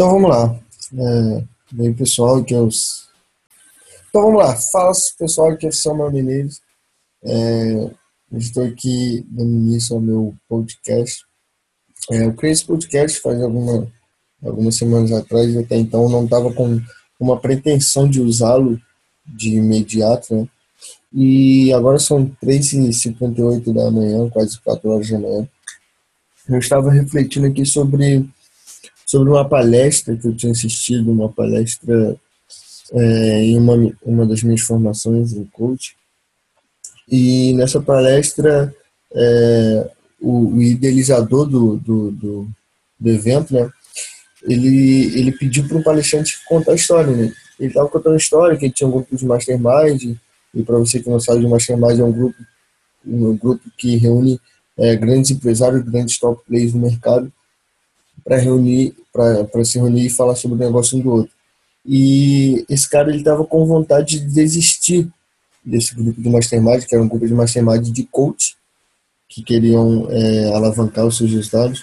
Então vamos lá. É, bem, pessoal, que eu. Então vamos lá. Fala pessoal, que eu sou o Menezes. É, estou aqui dando início ao meu podcast. É, eu criei esse podcast faz alguma, algumas semanas atrás, até então não estava com uma pretensão de usá-lo de imediato, né? E agora são 3h58 da manhã, quase 4 horas da manhã. Eu estava refletindo aqui sobre sobre uma palestra que eu tinha assistido, uma palestra é, em uma, uma das minhas formações em coach. E nessa palestra, é, o, o, idealizador do, do, do, do, evento, né, ele, ele pediu para um palestrante contar a história. Né? Ele estava contando a história, que ele tinha um grupo de mastermind, e para você que não sabe de mastermind, é um grupo, um grupo que reúne é, grandes empresários, grandes top players no mercado, para reunir, para se reunir e falar sobre o negócio um do outro. E esse cara ele estava com vontade de desistir desse grupo de mastermind, que era um grupo de mastermind de coach, que queriam é, alavancar os seus resultados.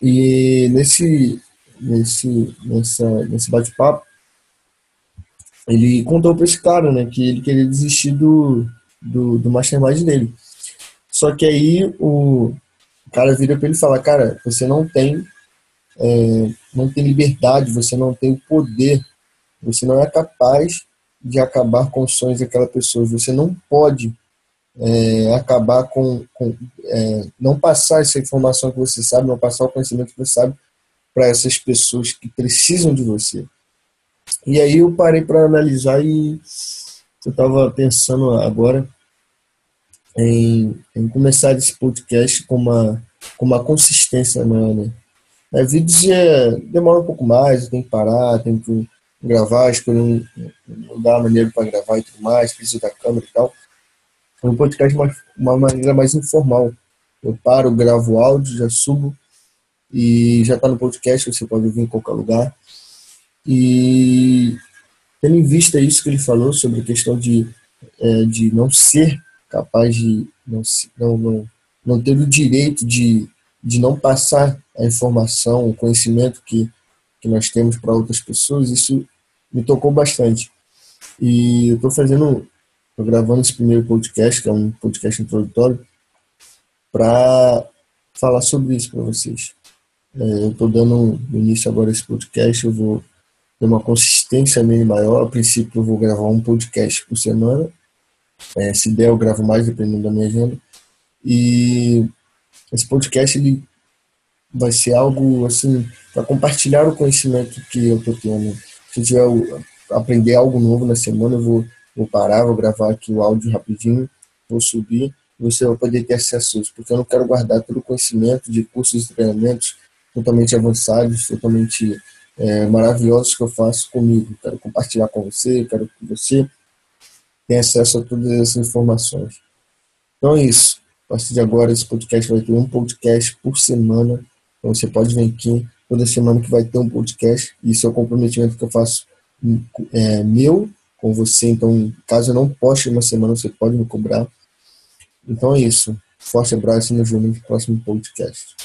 E nesse, nesse, nesse bate-papo, ele contou para esse cara né, que ele queria desistir do, do, do mastermind dele. Só que aí o cara vira para ele e fala, cara, você não tem, é, não tem liberdade, você não tem o poder, você não é capaz de acabar com os sonhos daquela pessoa, você não pode é, acabar com, com é, não passar essa informação que você sabe, não passar o conhecimento que você sabe para essas pessoas que precisam de você. E aí eu parei para analisar e eu estava pensando agora em, em começar esse podcast com uma, com uma consistência maior, né? É, vídeos é, demora um pouco mais, tem que parar, tem que gravar, escolher um, lugar maneiro para gravar e tudo mais, precisa da câmera e tal. Um podcast uma, uma maneira mais informal. Eu paro, gravo áudio, já subo e já está no podcast, você pode ouvir em qualquer lugar. E tendo em vista isso que ele falou sobre a questão de, é, de não ser capaz de não, não, não ter o direito de, de não passar a informação, o conhecimento que, que nós temos para outras pessoas, isso me tocou bastante. E eu estou fazendo, estou gravando esse primeiro podcast, que é um podcast introdutório, para falar sobre isso para vocês. É, eu estou dando início agora a esse podcast, eu vou ter uma consistência meio maior. A princípio, eu vou gravar um podcast por semana, é, se der, eu gravo mais, dependendo da minha agenda. E esse podcast ele vai ser algo assim para compartilhar o conhecimento que eu estou tendo. Se eu aprender algo novo na semana, eu vou, vou parar, vou gravar aqui o áudio rapidinho, vou subir você vai poder ter acesso porque eu não quero guardar todo o conhecimento de cursos e treinamentos totalmente avançados, totalmente é, maravilhosos que eu faço comigo. Quero compartilhar com você, quero que você tem acesso a todas essas informações. Então é isso. A partir de agora, esse podcast vai ter um podcast por semana. Então você pode vir aqui toda semana que vai ter um podcast. Isso é o comprometimento que eu faço é, meu com você. Então, caso eu não poste uma semana, você pode me cobrar. Então é isso. Forte abraço e nos vemos no próximo podcast.